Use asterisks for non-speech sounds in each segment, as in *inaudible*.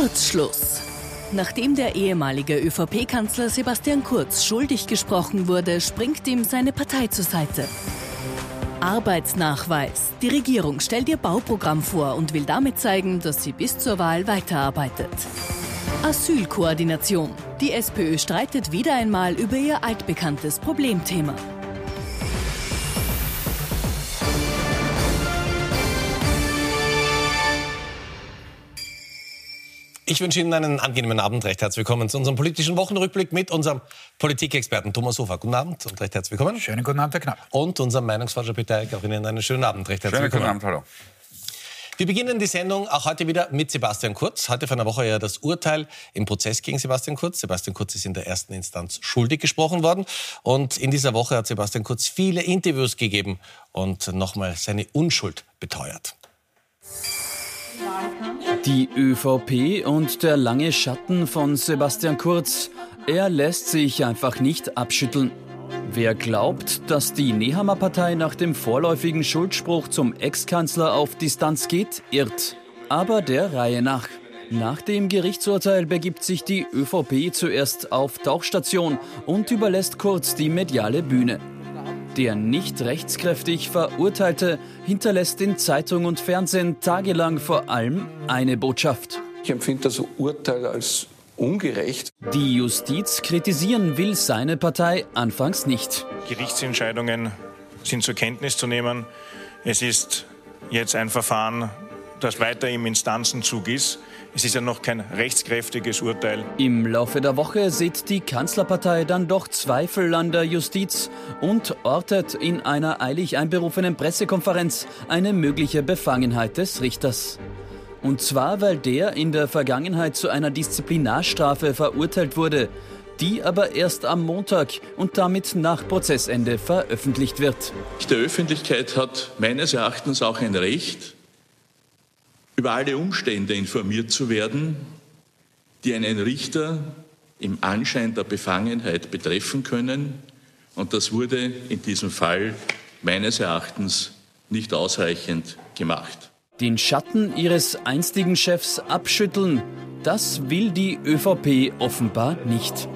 Kurzschluss. Nachdem der ehemalige ÖVP-Kanzler Sebastian Kurz schuldig gesprochen wurde, springt ihm seine Partei zur Seite. Arbeitsnachweis. Die Regierung stellt ihr Bauprogramm vor und will damit zeigen, dass sie bis zur Wahl weiterarbeitet. Asylkoordination. Die SPÖ streitet wieder einmal über ihr altbekanntes Problemthema. Ich wünsche Ihnen einen angenehmen Abend. Recht herzlich willkommen zu unserem politischen Wochenrückblick mit unserem Politikexperten Thomas Hofer. Guten Abend und recht herzlich willkommen. Schönen guten Abend, Herr Knapp. Und unserem Meinungsforscher Peter Eick. Auch Ihnen einen schönen Abend. Recht herzlich Schönen willkommen. guten Abend, hallo. Wir beginnen die Sendung auch heute wieder mit Sebastian Kurz. Heute vor einer Woche ja das Urteil im Prozess gegen Sebastian Kurz. Sebastian Kurz ist in der ersten Instanz schuldig gesprochen worden. Und in dieser Woche hat Sebastian Kurz viele Interviews gegeben und nochmal seine Unschuld beteuert. Die ÖVP und der lange Schatten von Sebastian Kurz. Er lässt sich einfach nicht abschütteln. Wer glaubt, dass die Nehammer Partei nach dem vorläufigen Schuldspruch zum Ex-Kanzler auf Distanz geht, irrt. Aber der Reihe nach. Nach dem Gerichtsurteil begibt sich die ÖVP zuerst auf Tauchstation und überlässt Kurz die mediale Bühne. Der nicht rechtskräftig Verurteilte hinterlässt in Zeitung und Fernsehen tagelang vor allem eine Botschaft. Ich empfinde das Urteil als ungerecht. Die Justiz kritisieren will seine Partei anfangs nicht. Gerichtsentscheidungen sind zur Kenntnis zu nehmen. Es ist jetzt ein Verfahren, das weiter im Instanzenzug ist. Es ist ja noch kein rechtskräftiges Urteil. Im Laufe der Woche sieht die Kanzlerpartei dann doch Zweifel an der Justiz und ortet in einer eilig einberufenen Pressekonferenz eine mögliche Befangenheit des Richters. Und zwar, weil der in der Vergangenheit zu einer Disziplinarstrafe verurteilt wurde, die aber erst am Montag und damit nach Prozessende veröffentlicht wird. Die Öffentlichkeit hat meines Erachtens auch ein Recht, über alle Umstände informiert zu werden, die einen Richter im Anschein der Befangenheit betreffen können. Und das wurde in diesem Fall meines Erachtens nicht ausreichend gemacht. Den Schatten ihres einstigen Chefs abschütteln, das will die ÖVP offenbar nicht.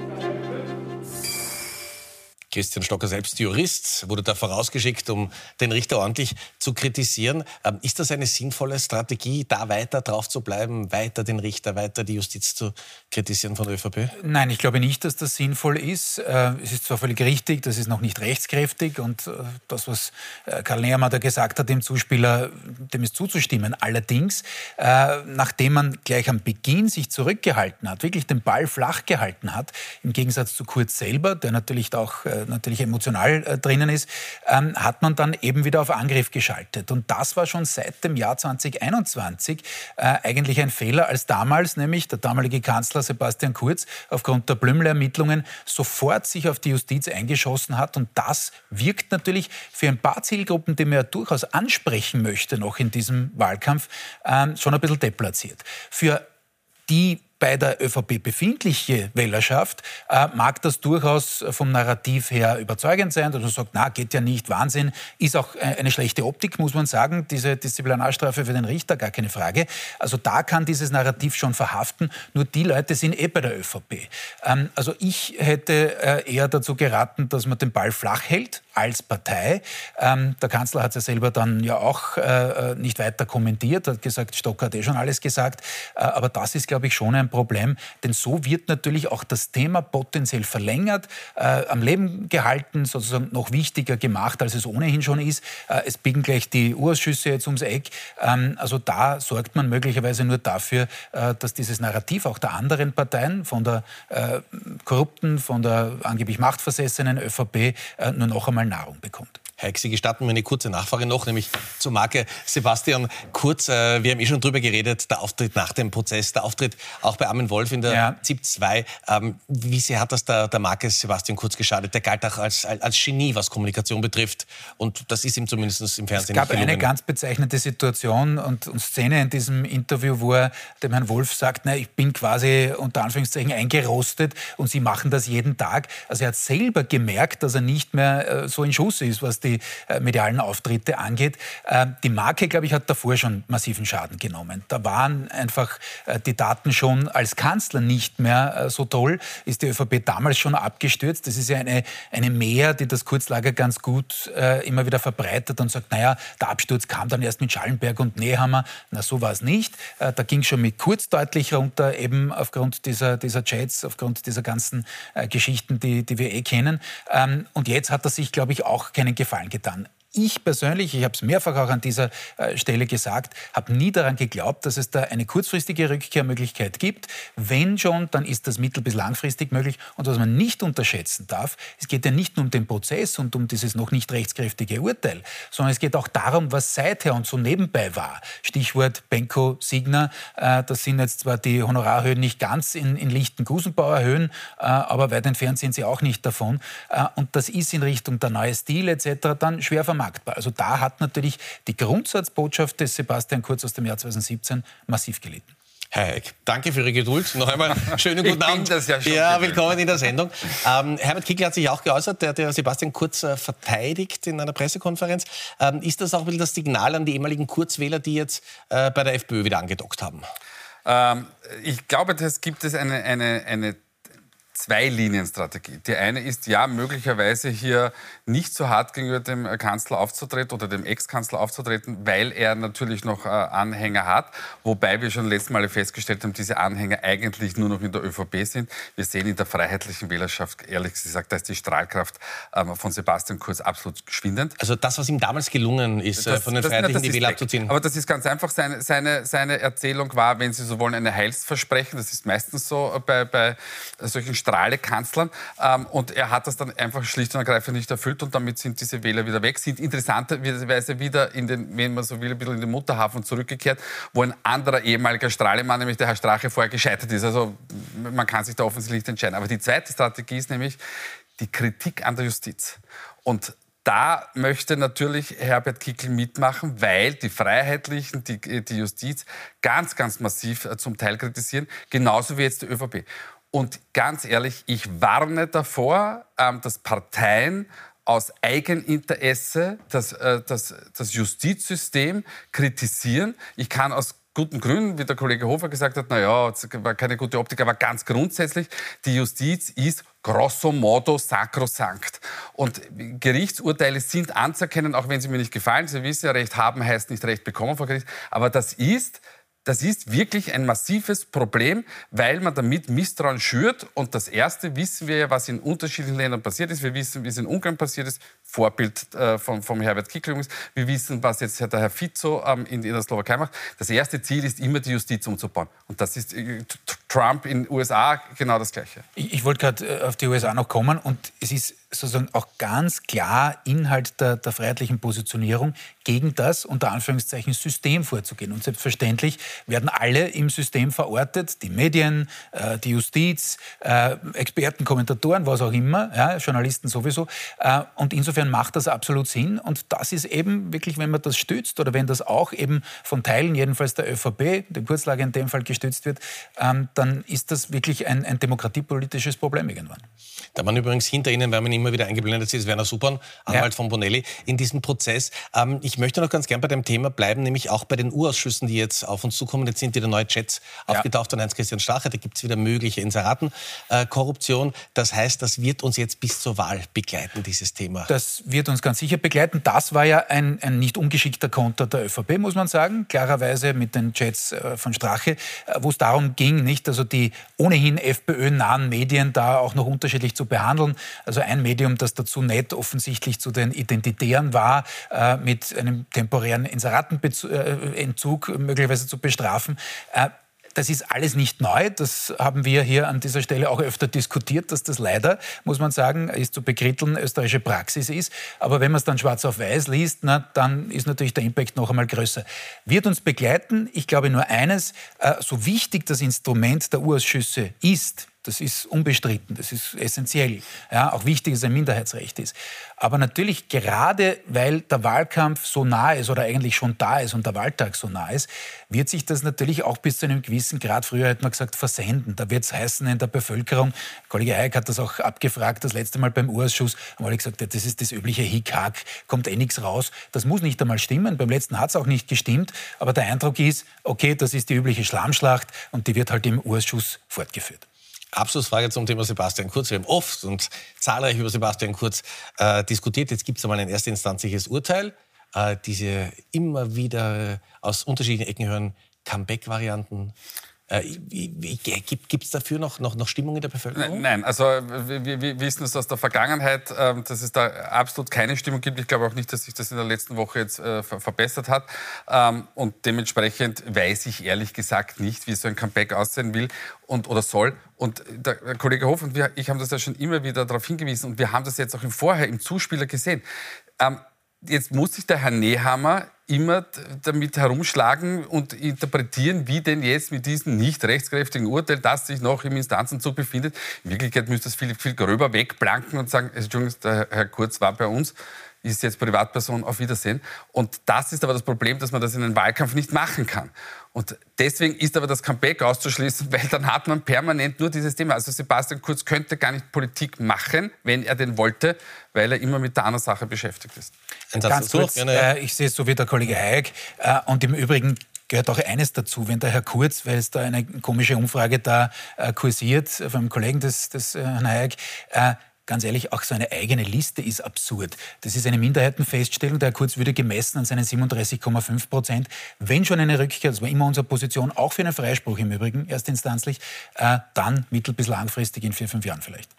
Christian Stocker, selbst Jurist, wurde da vorausgeschickt, um den Richter ordentlich zu kritisieren. Ähm, ist das eine sinnvolle Strategie, da weiter drauf zu bleiben, weiter den Richter, weiter die Justiz zu kritisieren von der ÖVP? Nein, ich glaube nicht, dass das sinnvoll ist. Äh, es ist zwar völlig richtig, das ist noch nicht rechtskräftig und äh, das, was äh, Karl Nehammer da gesagt hat, dem Zuspieler, dem ist zuzustimmen. Allerdings, nachdem man gleich am Beginn sich zurückgehalten hat, wirklich den Ball flach gehalten hat, im Gegensatz zu Kurz selber, der natürlich auch natürlich emotional äh, drinnen ist, ähm, hat man dann eben wieder auf Angriff geschaltet. Und das war schon seit dem Jahr 2021 äh, eigentlich ein Fehler, als damals nämlich der damalige Kanzler Sebastian Kurz aufgrund der Blümler-Ermittlungen sofort sich auf die Justiz eingeschossen hat. Und das wirkt natürlich für ein paar Zielgruppen, die man ja durchaus ansprechen möchte, noch in diesem Wahlkampf, ähm, schon ein bisschen deplatziert. Für die bei der ÖVP befindliche Wählerschaft äh, mag das durchaus vom Narrativ her überzeugend sein, dass man sagt, na, geht ja nicht, Wahnsinn, ist auch äh, eine schlechte Optik, muss man sagen, diese Disziplinarstrafe für den Richter, gar keine Frage. Also da kann dieses Narrativ schon verhaften, nur die Leute sind eh bei der ÖVP. Ähm, also ich hätte äh, eher dazu geraten, dass man den Ball flach hält als Partei. Ähm, der Kanzler hat es ja selber dann ja auch äh, äh, nicht weiter kommentiert, hat gesagt, Stocker hat eh schon alles gesagt, äh, aber das ist, glaube ich, schon ein Problem, denn so wird natürlich auch das Thema potenziell verlängert, äh, am Leben gehalten, sozusagen noch wichtiger gemacht, als es ohnehin schon ist. Äh, es biegen gleich die Urausschüsse jetzt ums Eck. Ähm, also da sorgt man möglicherweise nur dafür, äh, dass dieses Narrativ auch der anderen Parteien, von der äh, korrupten, von der angeblich machtversessenen ÖVP, äh, nur noch einmal Nahrung bekommt. Heik, Sie gestatten mir eine kurze Nachfrage noch, nämlich zur Marke Sebastian Kurz. Äh, wir haben eh schon drüber geredet, der Auftritt nach dem Prozess, der Auftritt auch bei Armin Wolf in der ja. ZIP 2. Ähm, wie sehr hat das der, der Marke Sebastian Kurz geschadet? Der galt auch als, als Genie, was Kommunikation betrifft. Und das ist ihm zumindest im Fernsehen Es gab eine ganz bezeichnete Situation und, und, Szene in diesem Interview, wo er dem Herrn Wolf sagt, na, ich bin quasi unter Anführungszeichen eingerostet und Sie machen das jeden Tag. Also er hat selber gemerkt, dass er nicht mehr äh, so in Schuss ist, was die die äh, medialen Auftritte angeht. Äh, die Marke, glaube ich, hat davor schon massiven Schaden genommen. Da waren einfach äh, die Daten schon als Kanzler nicht mehr äh, so toll. Ist die ÖVP damals schon abgestürzt? Das ist ja eine, eine Mehr, die das Kurzlager ganz gut immer wieder verbreitet und sagt, naja, der Absturz kam dann erst mit Schallenberg und Nehammer. Na, so war es nicht. Da ging schon mit Kurz deutlich runter, eben aufgrund dieser, dieser Chats, aufgrund dieser ganzen Geschichten, die, die wir eh kennen. Ähm, und jetzt hat er sich, glaube ich, auch keinen Gefallen getan. Ich persönlich, ich habe es mehrfach auch an dieser äh, Stelle gesagt, habe nie daran geglaubt, dass es da eine kurzfristige Rückkehrmöglichkeit gibt. Wenn schon, dann ist das mittel- bis langfristig möglich. Und was man nicht unterschätzen darf, es geht ja nicht nur um den Prozess und um dieses noch nicht rechtskräftige Urteil, sondern es geht auch darum, was seither und so nebenbei war. Stichwort Benko Signer, äh, das sind jetzt zwar die Honorarhöhen nicht ganz in, in lichten Gusenbauer Höhen, äh, aber weit entfernt sind sie auch nicht davon. und das ist in Richtung der neue Stil etc. dann schwer vermarktbar vermarktbar. Also da hat natürlich die Grundsatzbotschaft des Sebastian Kurz aus dem Jahr 2017 massiv gelitten. Herr Heck, danke für Ihre Geduld. Noch einmal *laughs* schönen guten Abend. Das ja, schon ja willkommen in der Sendung. Ähm, Herbert Kickl hat sich auch geäußert, der, der Sebastian Kurz äh, verteidigt in einer Pressekonferenz. Ähm, ist das auch ein das Signal an die ehemaligen Kurzwähler, die jetzt äh, bei der FPÖ wieder angedockt haben? Ähm, ich glaube, das gibt es eine, eine, eine Zwei-Linien-Strategie. Die eine ist, ja, möglicherweise hier nicht so hart gegenüber dem Kanzler aufzutreten oder dem Ex-Kanzler aufzutreten, weil er natürlich noch äh, Anhänger hat. Wobei wir schon letztes Mal festgestellt haben, diese Anhänger eigentlich nur noch in der ÖVP sind. Wir sehen in der freiheitlichen Wählerschaft, ehrlich gesagt, da ist die Strahlkraft ähm, von Sebastian Kurz absolut geschwindend. Also das, was ihm damals gelungen ist, das, von den Freiheitlichen die Wähler abzuziehen. Aber das ist ganz einfach. Seine, seine, seine Erzählung war, wenn Sie so wollen, eine Heilsversprechen. Das ist meistens so bei, bei solchen Strahlekanzlern. Ähm, und er hat das dann einfach schlicht und ergreifend nicht erfüllt erfüllt und damit sind diese Wähler wieder weg, sind interessanterweise wieder in den, wenn man so will, ein bisschen in den Mutterhafen zurückgekehrt, wo ein anderer ehemaliger Strahlemann, nämlich der Herr Strache, vorher gescheitert ist. Also man kann sich da offensichtlich nicht entscheiden. Aber die zweite Strategie ist nämlich die Kritik an der Justiz. Und da möchte natürlich Herbert Kickl mitmachen, weil die Freiheitlichen, die, die Justiz ganz, ganz massiv äh, zum Teil kritisieren, genauso wie jetzt die ÖVP. Und ganz ehrlich, ich warne davor, ähm, dass Parteien aus Eigeninteresse das, äh, das, das Justizsystem kritisieren. Ich kann aus guten Gründen, wie der Kollege Hofer gesagt hat, naja, es war keine gute Optik, aber ganz grundsätzlich, die Justiz ist grosso modo sacrosanct. Und Gerichtsurteile sind anzuerkennen, auch wenn sie mir nicht gefallen. Sie wissen ja, Recht haben heißt nicht Recht bekommen vor Gericht. Aber das ist das ist wirklich ein massives Problem, weil man damit Misstrauen schürt. Und das Erste wissen wir ja, was in unterschiedlichen Ländern passiert ist. Wir wissen, wie es in Ungarn passiert ist. Vorbild äh, von, vom Herbert Kickl. Wir wissen, was jetzt der Herr Fico ähm, in, in, der Slowakei macht. Das erste Ziel ist immer, die Justiz umzubauen. Und das ist äh, Trump in USA genau das Gleiche. Ich, ich wollte gerade äh, auf die USA noch kommen. Und es ist sozusagen auch ganz klar Inhalt der, der freiheitlichen Positionierung, gegen das unter Anführungszeichen System vorzugehen. Und selbstverständlich werden alle im System verortet, die Medien, äh, die Justiz, äh, Experten, Kommentatoren, was auch immer, ja, Journalisten sowieso. Äh, und insofern macht das absolut Sinn. Und das ist eben wirklich, wenn man das stützt oder wenn das auch eben von Teilen, jedenfalls der ÖVP, dem Kurzlager in dem Fall gestützt wird, ähm, dann ist das wirklich ein, ein demokratiepolitisches Problem irgendwann. Da man übrigens hinter Ihnen, weil man immer wieder eingeblendet ist, Werner Supern, Anwalt ja. von Bonelli, in diesem Prozess. Ähm, ich möchte noch ganz gern bei dem Thema bleiben, nämlich auch bei den Urausschüssen, die jetzt auf uns zukommen. Jetzt sind wieder neue Chats ja. aufgetaucht von Heinz-Christian Strache. Da gibt es wieder mögliche Inseratenkorruption. Äh, das heißt, das wird uns jetzt bis zur Wahl begleiten, dieses Thema. Das wird uns ganz sicher begleiten. Das war ja ein, ein nicht ungeschickter Konter der ÖVP, muss man sagen. Klarerweise mit den Chats äh, von Strache, äh, wo es darum ging, nicht, also die ohnehin FPÖ-nahen Medien da auch noch unterschiedlich zu behandeln. Also ein Medium, das dazu nett offensichtlich zu den Identitären war, äh, mit einem temporären Inseratenentzug äh, möglicherweise zu bestrafen. Äh, das ist alles nicht neu. Das haben wir hier an dieser Stelle auch öfter diskutiert, dass das leider, muss man sagen, ist zu bekritteln, österreichische Praxis ist. Aber wenn man es dann schwarz auf weiß liest, na, dann ist natürlich der Impact noch einmal größer. Wird uns begleiten, ich glaube nur eines, so wichtig das Instrument der Urausschüsse ist, Das ist unbestritten, das ist essentiell. Ja, auch wichtig, dass es ein Minderheitsrecht ist. Aber natürlich gerade, weil der Wahlkampf so nah ist oder eigentlich schon da ist und der Wahltag so nah ist, wird sich das natürlich auch bis zu einem gewissen Grad, früher hat man gesagt, versenden. Da wird es heißen in der Bevölkerung, Kollege Hayek hat das auch abgefragt, das letzte Mal beim Urschuss, haben alle gesagt, das ist das übliche Hickhack, kommt eh nichts raus. Das muss nicht einmal stimmen. Beim letzten hat es auch nicht gestimmt. Aber der Eindruck ist, okay, das ist die übliche Schlammschlacht und die wird halt im Urschuss fortgeführt. Abschlussfrage zum Thema Sebastian Kurz. Wir haben oft und zahlreich über Sebastian Kurz äh, diskutiert. Jetzt gibt es einmal ein erstinstanzliches Urteil. Äh, diese immer wieder aus unterschiedlichen Ecken hören Comeback-Varianten Gibt es dafür noch, noch, noch Stimmung in der Bevölkerung? Nein, also wir, wir wissen es aus der Vergangenheit, ähm, dass es da absolut keine Stimmung gibt. Ich glaube auch nicht, dass sich das in der letzten Woche jetzt äh, verbessert hat. Ähm, und dementsprechend weiß ich ehrlich gesagt nicht, wie so ein Comeback aussehen will und, oder soll. Und der Kollege Hof und wir, ich haben das ja schon immer wieder darauf hingewiesen und wir haben das jetzt auch im Vorher im Zuspieler gesehen. Ähm, jetzt muss sich der Herr Nehammer immer damit herumschlagen und interpretieren, wie denn jetzt mit diesem nicht rechtskräftigen Urteil, das sich noch im Instanzenzug befindet. In Wirklichkeit müsste das viel, viel gröber wegplanken und sagen, Entschuldigung, der Herr Kurz war bei uns, ist jetzt Privatperson, auf Wiedersehen. Und das ist aber das Problem, dass man das in einem Wahlkampf nicht machen kann. Und deswegen ist aber das Comeback auszuschließen, *laughs* weil dann hat man permanent nur dieses Thema. Also Sebastian Kurz könnte gar nicht Politik machen, wenn er denn wollte, weil er immer mit der anderen Sache beschäftigt ist. Ganz kurz, äh, ich sehe es so wie der Kollege Hayek. Äh, und im Übrigen gehört auch eines dazu, wenn der Herr Kurz, weil es da eine komische Umfrage da äh, kursiert, von einem Kollegen des, des äh, Herrn Hayek, äh, ganz ehrlich, auch so eine eigene Liste ist absurd. Das ist eine Minderheitenfeststellung. Der Herr Kurz würde gemessen an seinen 37,5 Prozent, wenn schon eine Rückkehr, das war immer unsere Position, auch für einen Freispruch im Übrigen, erstinstanzlich, äh, dann mittel- bis langfristig in vier, fünf Jahren vielleicht.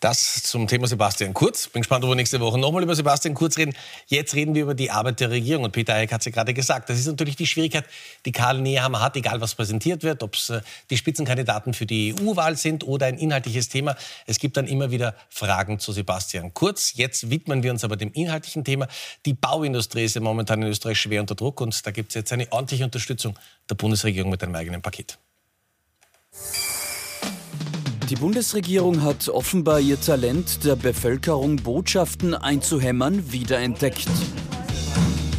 Das zum Thema Sebastian Kurz. Bin gespannt, ob wir nächste Woche nochmal über Sebastian Kurz reden. Jetzt reden wir über die Arbeit der Regierung. Und Peter Eick hat es ja gerade gesagt. Das ist natürlich die Schwierigkeit, die Karl Nehammer hat, egal was präsentiert wird, ob es äh, die Spitzenkandidaten für die EU-Wahl sind oder ein inhaltliches Thema. Es gibt dann immer wieder Fragen zu Sebastian Kurz. Jetzt widmen wir uns aber dem inhaltlichen Thema. Die Bauindustrie ist ja momentan in Österreich schwer unter Druck und da gibt es jetzt eine ordentliche Unterstützung der Bundesregierung mit einem eigenen Paket. Die Bundesregierung hat offenbar ihr Talent, der Bevölkerung Botschaften einzuhämmern, wiederentdeckt.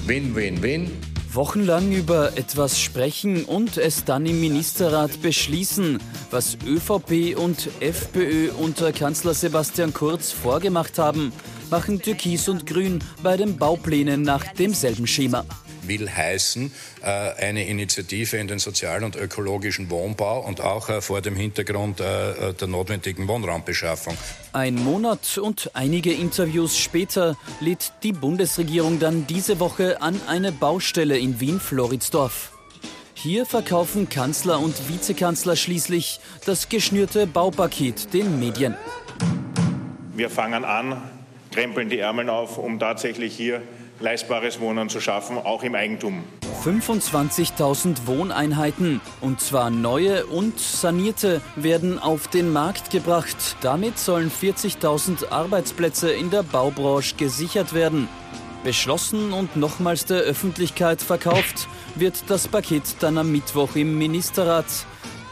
Win, win, win. Wochenlang über etwas sprechen und es dann im Ministerrat beschließen, was ÖVP und FPÖ unter Kanzler Sebastian Kurz vorgemacht haben, machen Türkis und Grün bei den Bauplänen nach demselben Schema will heißen, äh, eine Initiative in den sozialen und ökologischen Wohnbau und auch äh, vor dem Hintergrund äh, der notwendigen Wohnraumbeschaffung. Ein Monat und einige Interviews später lädt die Bundesregierung dann diese Woche an eine Baustelle in Wien-Floridsdorf. Hier verkaufen Kanzler und Vizekanzler schließlich das geschnürte Baupaket den Medien. Wir fangen an, krempeln die Ärmel auf, um tatsächlich hier leistbares Wohnen zu schaffen, auch im Eigentum. 25.000 Wohneinheiten, und zwar neue und sanierte, werden auf den Markt gebracht. Damit sollen 40.000 Arbeitsplätze in der Baubranche gesichert werden. Beschlossen und nochmals der Öffentlichkeit verkauft wird das Paket dann am Mittwoch im Ministerrat.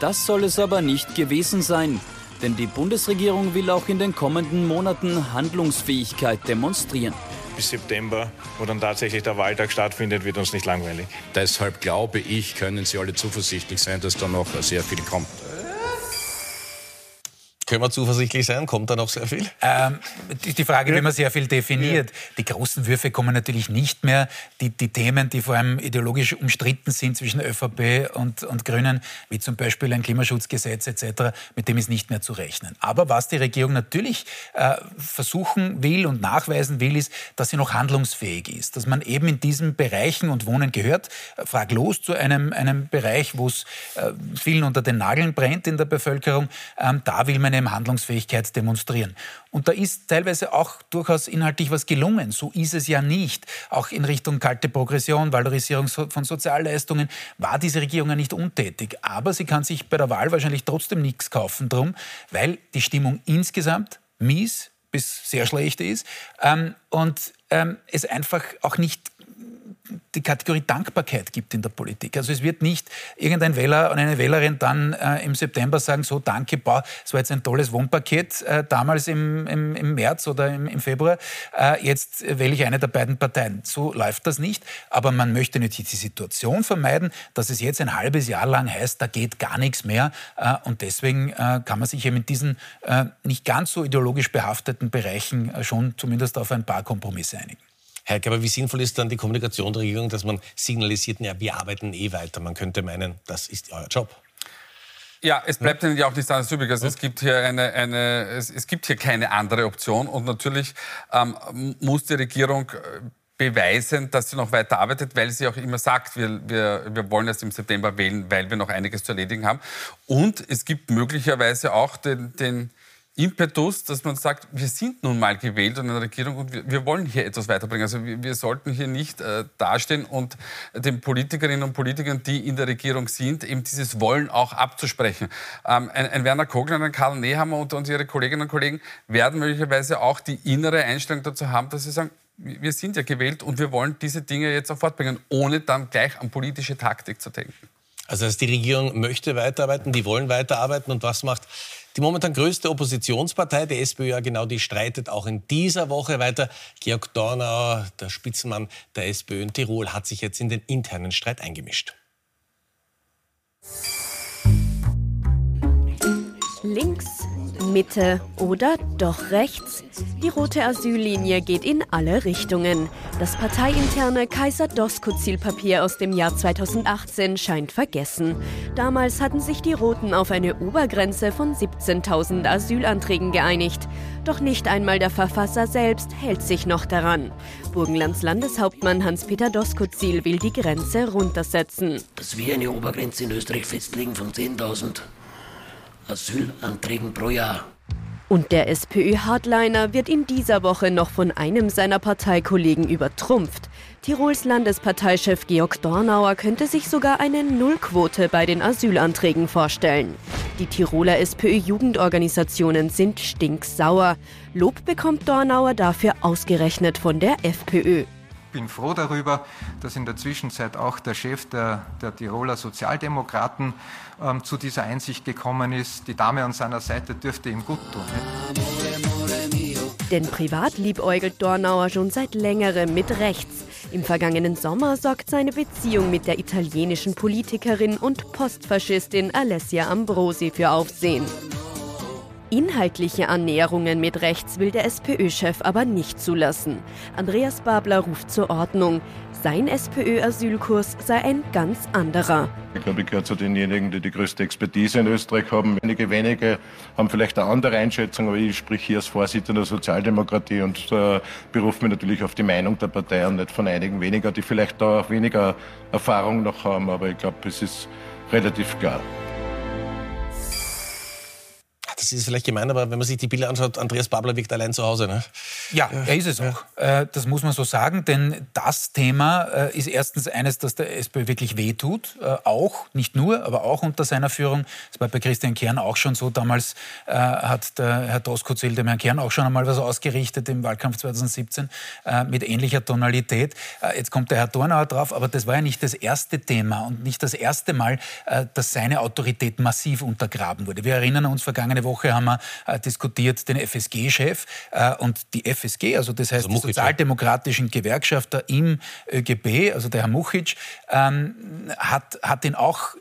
Das soll es aber nicht gewesen sein. Denn die Bundesregierung will auch in den kommenden Monaten Handlungsfähigkeit demonstrieren bis September, wo dann tatsächlich der Wahltag stattfindet, wird uns nicht langweilig. Deshalb glaube ich, können Sie alle zuversichtlich sein, dass da noch sehr viel kommt. Können wir zuversichtlich sein? Kommt da noch sehr viel? Ähm, die Frage, wie man sehr viel definiert. Ja. Die großen Würfe kommen natürlich nicht mehr. Die, die, Themen, die vor allem ideologisch umstritten sind zwischen ÖVP und, und Grünen, wie zum Beispiel ein Klimaschutzgesetz etc., mit dem ist nicht mehr zu rechnen. Aber was die Regierung natürlich äh, versuchen will und nachweisen will, ist, dass sie noch handlungsfähig ist. Dass man eben in diesen Bereichen, und Wohnen gehört äh, fraglos zu einem, einem Bereich, wo es äh, vielen unter den Nageln brennt in der Bevölkerung, ähm, da will man eine Handlungsfähigkeit demonstrieren. Und da ist teilweise auch durchaus inhaltlich was gelungen. So ist es ja nicht. Auch in Richtung kalte Progression, Valorisierung von Sozialleistungen war diese Regierung ja nicht untätig. Aber sie kann sich bei der Wahl wahrscheinlich trotzdem nichts kaufen drum, weil die Stimmung insgesamt mies bis sehr schlecht ist ähm, und ähm, es einfach auch nicht die Kategorie Dankbarkeit gibt in der Politik. Also es wird nicht irgendein Wähler und eine Wählerin dann äh, im September sagen, so danke, boah, es war jetzt ein tolles Wohnpaket äh, damals im, im, im, März oder im, im Februar, äh, jetzt wähle ich eine der beiden Parteien. So läuft das nicht, aber man möchte natürlich die Situation vermeiden, dass es jetzt ein halbes Jahr lang heißt, da geht gar nichts mehr äh, und deswegen äh, kann man sich eben in diesen äh, nicht ganz so ideologisch behafteten Bereichen schon zumindest auf ein paar Kompromisse einigen. Herr aber wie sinnvoll ist dann die Kommunikation der Regierung, dass man signalisiert, ja, wir arbeiten eh weiter. Man könnte meinen, das ist euer Job. Ja, es bleibt Ihnen ja auch nichts anderes übrig. Also es gibt hier eine, eine es, es, gibt hier keine andere Option und natürlich ähm, muss die Regierung äh, beweisen, dass sie noch weiter arbeitet, weil sie auch immer sagt, wir, wir, wir wollen erst im September wählen, weil wir noch einiges zu erledigen haben. Und es gibt möglicherweise auch den, den Impetus, dass man sagt, wir sind nun mal gewählt in der Regierung und wir, wir wollen hier etwas weiterbringen. Also wir, wir sollten hier nicht äh, dastehen und den Politikerinnen und Politikern, die in der Regierung sind, eben dieses Wollen auch abzusprechen. Ähm, ein, ein, Werner Kogler, ein Karl Nehammer und, und ihre Kolleginnen und Kollegen werden möglicherweise auch die innere Einstellung dazu haben, dass sie sagen, wir sind ja gewählt und wir wollen diese Dinge jetzt auch fortbringen, ohne dann gleich an politische Taktik zu denken. Also die Regierung möchte weiterarbeiten, die wollen weiterarbeiten und was macht die momentan größte Oppositionspartei, die SPÖ, ja genau, die streitet auch in dieser Woche weiter. Georg Dornauer, der Spitzenmann der SPÖ in Tirol, hat sich jetzt in den internen Streit eingemischt. Links Mitte oder doch rechts? Die rote Asyllinie geht in alle Richtungen. Das parteiinterne Kaiser-Doskozil-Papier aus dem Jahr 2018 scheint vergessen. Damals hatten sich die Roten auf eine Obergrenze von 17.000 Asylanträgen geeinigt. Doch nicht einmal der Verfasser selbst hält sich noch daran. Burgenlands Landeshauptmann Hans-Peter Doskozil will die Grenze runtersetzen. Dass wir eine Obergrenze in Österreich festlegen von 10.000 Asylanträgen pro Jahr. Und der SPÖ-Hardliner wird in dieser Woche noch von einem seiner Parteikollegen übertrumpft. Tirols Landesparteichef Georg Dornauer könnte sich sogar eine Nullquote bei den Asylanträgen vorstellen. Die Tiroler SPÖ-Jugendorganisationen sind stinksauer. Lob bekommt Dornauer dafür ausgerechnet von der FPÖ bin froh darüber, dass in der Zwischenzeit auch der Chef der, der Tiroler Sozialdemokraten ähm, zu dieser Einsicht gekommen ist. Die Dame an seiner Seite dürfte ihm gut tun. Denn privat liebäugelt Dornauer schon seit längerem mit rechts. Im vergangenen Sommer sorgt seine Beziehung mit der italienischen Politikerin und Postfaschistin Alessia Ambrosi für Aufsehen. Inhaltliche Annäherungen mit rechts will der SPÖ-Chef aber nicht zulassen. Andreas Babler ruft zur Ordnung. Sein SPÖ-Asylkurs sei ein ganz anderer. Ich glaube, ich gehöre zu denjenigen, die die größte Expertise in Österreich haben. Einige wenige haben vielleicht eine andere Einschätzung, aber ich spreche hier als Vorsitzender der Sozialdemokratie und äh, berufe mich natürlich auf die Meinung der Partei und nicht von einigen weniger, die vielleicht da auch weniger Erfahrung noch haben. Aber ich glaube, es ist relativ klar das ist vielleicht gemein, aber wenn man sich die Bilder anschaut, Andreas Babler wirkt allein zu Hause. Ne? Ja, er ist es auch. Äh, das muss man so sagen, denn das Thema äh, ist erstens eines, das der SPÖ wirklich wehtut. Äh, auch, nicht nur, aber auch unter seiner Führung. Das war bei Christian Kern auch schon so. Damals hat der Herr Doskozil dem Herrn Kern auch schon einmal was ausgerichtet im Wahlkampf 2017 mit ähnlicher Tonalität. Jetzt kommt der Herr Dornauer drauf, aber das war ja nicht das erste Thema und nicht das erste Mal, dass seine Autorität massiv untergraben wurde. Wir erinnern uns vergangene Woche haben wir äh, diskutiert den FSG-Chef äh, und die FSG, also das heißt also die sozialdemokratischen Gewerkschafter im ÖGB, also der Herr Muchic, ähm, hat, hat den auch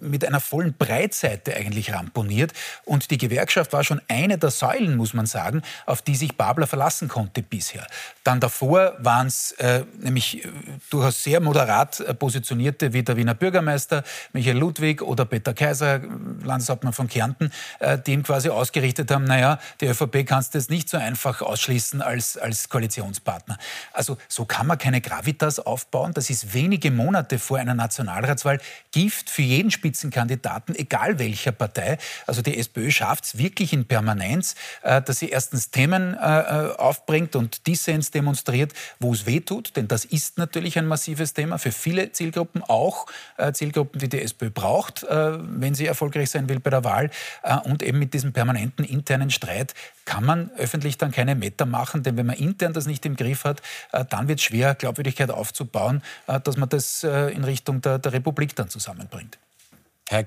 mit einer vollen Breitseite eigentlich ramponiert. Und die Gewerkschaft war schon eine der Säulen, muss man sagen, auf die sich Babler verlassen konnte bisher. Dann davor waren es äh, nämlich äh, durchaus sehr moderat äh, positionierte wie der Wiener Bürgermeister Michael Ludwig oder Peter Kaiser, Landeshauptmann von Kärnten, äh, die ihm quasi ausgerichtet haben, naja, die ÖVP kannst du jetzt nicht so einfach ausschließen als, als Koalitionspartner. Also so kann man keine Gravitas aufbauen. Das ist wenige Monate vor einer Nationalratswahl Gift für jeden Spitzenkandidaten egal welcher Partei. Also die SPÖ schafft es wirklich in Permanenz, äh, dass sie erstens Themen äh, äh, aufbringt und Dissens demonstriert, wo es weh tut, denn das ist natürlich ein massives Thema für viele Zielgruppen, auch Zielgruppen, die die SPÖ braucht, wenn sie erfolgreich sein will bei der Wahl. Und eben mit diesem permanenten internen Streit kann man öffentlich dann keine Meter machen, denn wenn man intern das nicht im Griff hat, dann wird es schwer, Glaubwürdigkeit aufzubauen, dass man das in Richtung der, der Republik dann zusammenbringt. Herr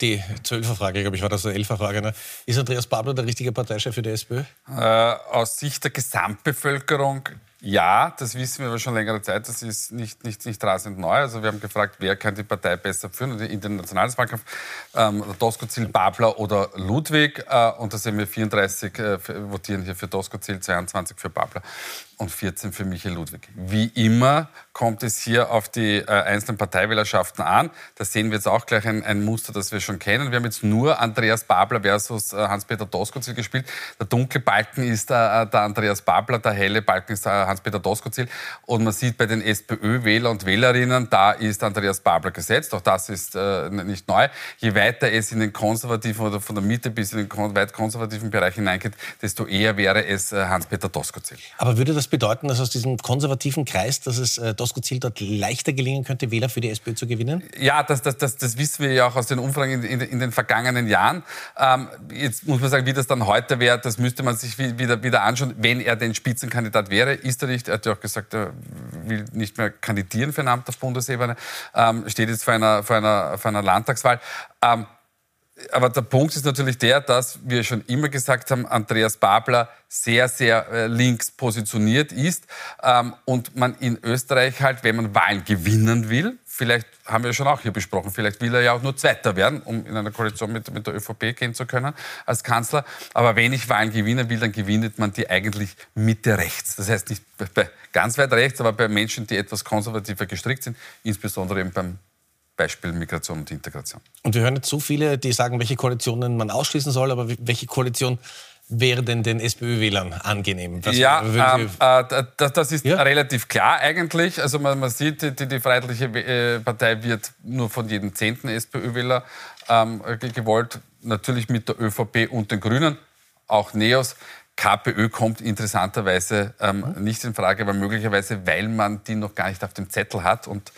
die Zwölferfrage, glaube ich, war das eine Elferfrage. Ne? Ist Andreas Babler der richtige Parteichef für die SPÖ? Äh, aus Sicht der Gesamtbevölkerung ja, das wissen wir aber schon längere Zeit. Das ist nicht, nicht, nicht rasend neu. Also wir haben gefragt, wer kann die Partei besser führen, in den Nationalwahlkampf. Ähm, Doskozil, Babler oder Ludwig. Äh, und da sehen wir 34 äh, votieren hier für Doskozil, 22 für Babler und 14 für Michael Ludwig. Wie immer kommt es hier auf die äh, einzelnen Parteiwählerschaften an. Da sehen wir jetzt auch gleich ein, ein, Muster, das wir schon kennen. Wir haben jetzt nur Andreas Babler versus äh, Hans-Peter Doskozil gespielt. Der dunkle Balken ist äh, der Andreas Babler, der helle Balken ist der Hans-Peter Doskozil. Und man sieht bei den SPÖ-Wähler und Wählerinnen, da ist Andreas Babler gesetzt. Auch das ist äh, nicht neu. Je weiter es in den konservativen oder von der Mitte bis in den weit konservativen Bereich hineingeht, desto eher wäre es äh, Hans-Peter Doskozil. Aber würde das bedeuten, dass aus diesem konservativen Kreis, dass es äh, Doskozil dort leichter gelingen könnte, Wähler für die SPÖ zu gewinnen? Ja, das, das, das, das wissen wir ja auch aus den Umfragen in, in, in den vergangenen Jahren. Ähm, jetzt muss man sagen, wie das dann heute wäre, das müsste man sich wieder, wieder anschauen, wenn er den Spitzenkandidat wäre. Ist er nicht. Er hat ja auch gesagt, er will nicht mehr kandidieren für ein Amt auf Bundesebene, ähm, steht jetzt vor einer, vor einer, vor einer Landtagswahl. Ähm, aber der Punkt ist natürlich der, dass wir schon immer gesagt haben, Andreas Babler sehr, sehr äh, links positioniert ist ähm, und man in Österreich halt, wenn man Wahlen gewinnen will, vielleicht haben wir schon auch hier besprochen, vielleicht will er ja auch nur Zweiter werden, um in einer Koalition mit, mit der ÖVP gehen zu können als Kanzler. Aber wenn ich Wahlen gewinnen will, dann gewinnt man die eigentlich Mitte rechts. Das heißt nicht bei ganz weit rechts, aber bei Menschen, die etwas konservativer gestrickt sind, insbesondere eben beim Beispiel Migration und Integration. Und wir hören jetzt so viele, die sagen, welche Koalitionen man ausschließen soll, aber welche Koalition wäre denn den SPÖ-Wählern angenehm? Das ja, ähm, äh, das, das, ist ja? relativ klar eigentlich. Also man, man sieht, die, die Freiheitliche äh, Partei wird nur von jedem zehnten SPÖ-Wähler ähm, gewollt. Natürlich mit der ÖVP und den Grünen, auch NEOS. KPÖ kommt interessanterweise ähm, nicht in Frage, aber möglicherweise, weil man die noch gar nicht auf dem Zettel hat. Und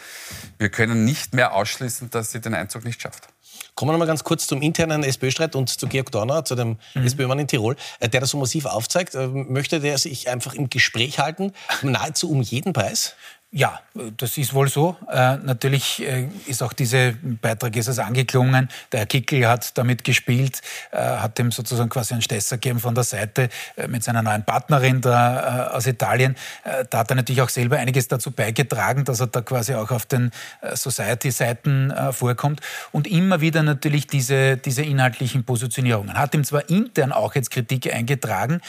wir können nicht mehr ausschließen, dass sie den Einzug nicht schafft. Kommen wir noch mal ganz kurz zum internen SPÖ-Streit und zu Georg Dorner, zu dem mhm. SPÖ-Mann in Tirol, äh, der das so massiv aufzeigt. Äh, möchte der sich einfach im Gespräch halten, nahezu um jeden Preis? Ja, das ist wohl so. Äh, natürlich äh, ist auch dieser Beitrag ist es angeklungen. Der Herr Kickel hat damit gespielt, äh, hat ihm sozusagen quasi einen Stesser gegeben von der Seite äh, mit seiner neuen Partnerin da, äh, aus Italien. Äh, da hat er natürlich auch selber einiges dazu beigetragen, dass er da quasi auch auf den Society-Seiten vorkommt. Und immer wieder natürlich diese, diese inhaltlichen Positionierungen. Hat ihm zwar intern auch jetzt Kritik eingetragen,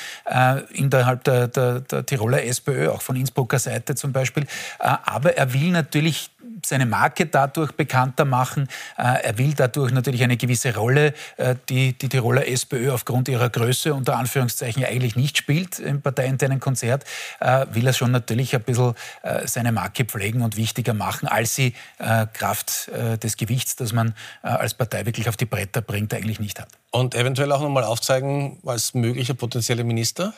innerhalb der, der, der Tiroler SPÖ, auch von Innsbrucker Seite zum Beispiel, aber er will natürlich seine Marke dadurch bekannter machen. Äh, er will dadurch natürlich eine gewisse Rolle, äh, die die Tiroler SPÖ aufgrund ihrer Größe unter Anführungszeichen eigentlich nicht spielt im parteiinternen Konzert, will er schon natürlich ein bisschen seine Marke pflegen und wichtiger machen, als sie Kraft des Gewichts, das man als Partei wirklich auf die Bretter bringt, eigentlich nicht hat. Und eventuell auch nochmal aufzeigen als möglicher potenzieller Minister?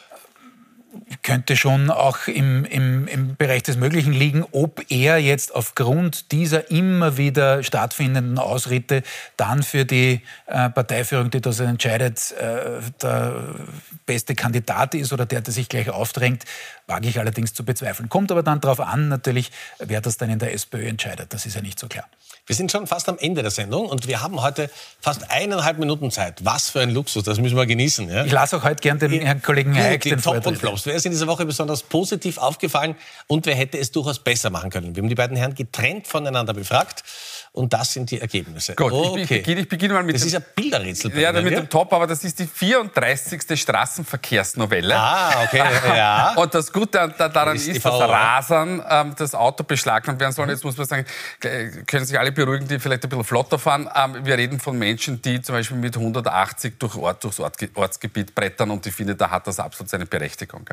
Könnte schon auch im, im, im Bereich des Möglichen liegen, ob er jetzt aufgrund dieser immer wieder stattfindenden Ausritte dann für die äh, Parteiführung, die das entscheidet, äh, der beste Kandidat ist oder der, der sich gleich aufdrängt, wage ich allerdings zu bezweifeln. Kommt aber dann darauf an, natürlich, wer das dann in der SPÖ entscheidet. Das ist ja nicht so klar. Wir sind schon fast am Ende der Sendung und wir haben heute fast eineinhalb Minuten Zeit. Was für ein Luxus, das müssen wir genießen. Ja? Ich lasse auch heute gern den Herrn Kollegen Heik den Top Flops. Wer ist in dieser Woche besonders positiv aufgefallen und wer hätte es durchaus besser machen können? Wir haben die beiden Herren getrennt voneinander befragt. Und das sind die Ergebnisse. Gut, okay. ich, beginne, ich, beginne, mal mit Das dem, ist ein Bilderrätsel. Ja, mit ja? dem Top, aber das ist die 34. Straßenverkehrsnovelle. Ah, okay, ja. *laughs* Und das Gute daran ist, ist dass Rasern ähm, das Auto beschlagnahmt werden soll. Jetzt muss man sagen, können sich alle beruhigen, die vielleicht ein bisschen flotter fahren. Ähm, wir reden von Menschen, die zum Beispiel mit 180 durch Ort, durchs Ort, Ortsgebiet brettern und ich finde, da hat das absolut seine Berechtigung.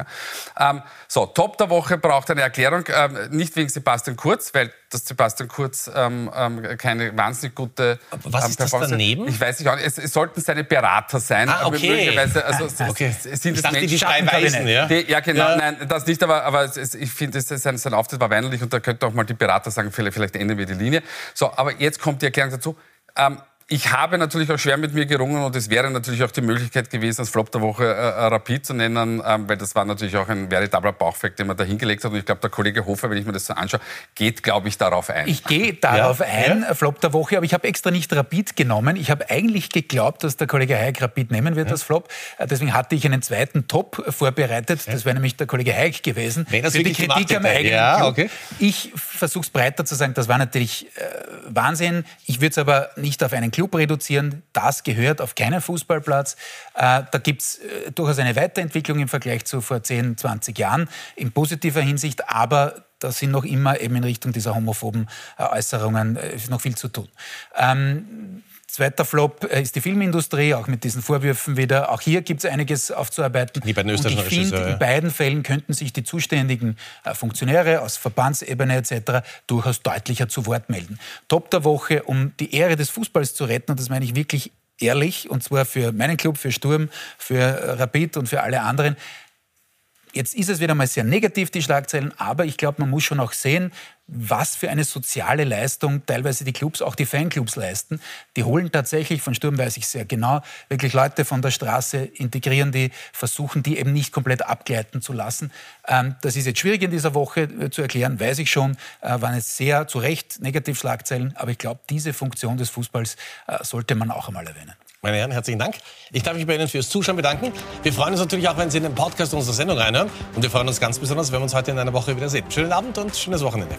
Ähm, so, Top der Woche braucht eine Erklärung, ähm, nicht wegen Sebastian Kurz, weil dass Sebastian Kurz ähm, ähm, keine wahnsinnig gute Was ähm, ist das daneben? Ich weiß nicht, es, es sollten seine Berater sein. Ah, okay. also, ah, okay. Sind ich dachte, Menschen, die drei Weißen, ja? Die, ja, genau. Ja. Nein, das nicht, aber, aber es, ich finde, sein, sein Auftritt war weinerlich und da könnte auch mal die Berater sagen, vielleicht, vielleicht ändern wir die Linie. So, aber jetzt kommt die Erklärung dazu. Ähm, ich habe natürlich auch schwer mit mir gerungen und es wäre natürlich auch die Möglichkeit gewesen, als Flop der Woche äh, äh, Rapid zu nennen, ähm, weil das war natürlich auch ein veritabler Bauchfakt, den man da hingelegt hat. Und ich glaube, der Kollege Hofer, wenn ich mir das so anschaue, geht, glaube ich, darauf ein. Ich gehe darauf ja. ein, ja. Flop der Woche, aber ich habe extra nicht Rapid genommen. Ich habe eigentlich geglaubt, dass der Kollege Hayek Rapid nehmen wird ja. als Flop. Äh, deswegen hatte ich einen zweiten Top vorbereitet. Das wäre nämlich der Kollege Hayek gewesen. Wenn das für die Kritik am eigenen ja, okay. Ich versuche es breiter zu sagen. Das war natürlich äh, Wahnsinn. Ich würde es aber nicht auf einen Club reduzieren das gehört auf keinen Fußballplatz. Äh, da gibt es äh, durchaus eine Weiterentwicklung im Vergleich zu vor 10, 20 Jahren in positiver Hinsicht, aber da sind noch immer eben in Richtung dieser homophoben äh, Äußerungen noch viel zu tun. Ähm, Zweiter Flop ist die Filmindustrie, auch mit diesen Vorwürfen wieder. Auch hier gibt es einiges aufzuarbeiten. Die beiden Und ich finde, in beiden Fällen könnten sich die zuständigen Funktionäre aus Verbandsebene etc. durchaus deutlicher zu Wort melden. Top der Woche, um die Ehre des Fußballs zu retten, und das meine ich wirklich ehrlich, und zwar für meinen Club, für Sturm, für Rapid und für alle anderen. Jetzt ist es wieder mal sehr negativ, die Schlagzeilen, aber ich glaube, man muss schon auch sehen, was für eine soziale Leistung teilweise die Clubs, auch die Fanclubs leisten. Die holen tatsächlich, von Sturm weiß ich sehr genau, wirklich Leute von der Straße, integrieren die, versuchen die eben nicht komplett abgleiten zu lassen. Ähm, das ist jetzt schwierig in dieser Woche äh, zu erklären, weiß ich schon, äh, waren es sehr zu Recht Negativschlagzeilen, aber ich glaube, diese Funktion des Fußballs äh, sollte man auch einmal erwähnen. Meine Herren, herzlichen Dank. Ich darf mich bei Ihnen fürs Zuschauen bedanken. Wir freuen uns natürlich auch, wenn Sie in den Podcast unserer Sendung reinhören. Und wir freuen uns ganz besonders, wenn wir uns heute in einer Woche wieder sehen. Schönen Abend und schönes Wochenende.